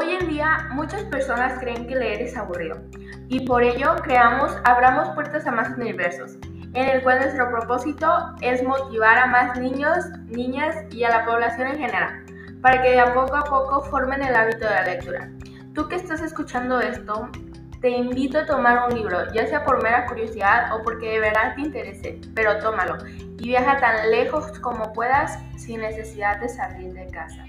Hoy en día muchas personas creen que leer es aburrido y por ello creamos Abramos Puertas a Más Universos, en el cual nuestro propósito es motivar a más niños, niñas y a la población en general, para que de a poco a poco formen el hábito de la lectura. Tú que estás escuchando esto, te invito a tomar un libro, ya sea por mera curiosidad o porque de verdad te interese, pero tómalo y viaja tan lejos como puedas sin necesidad de salir de casa.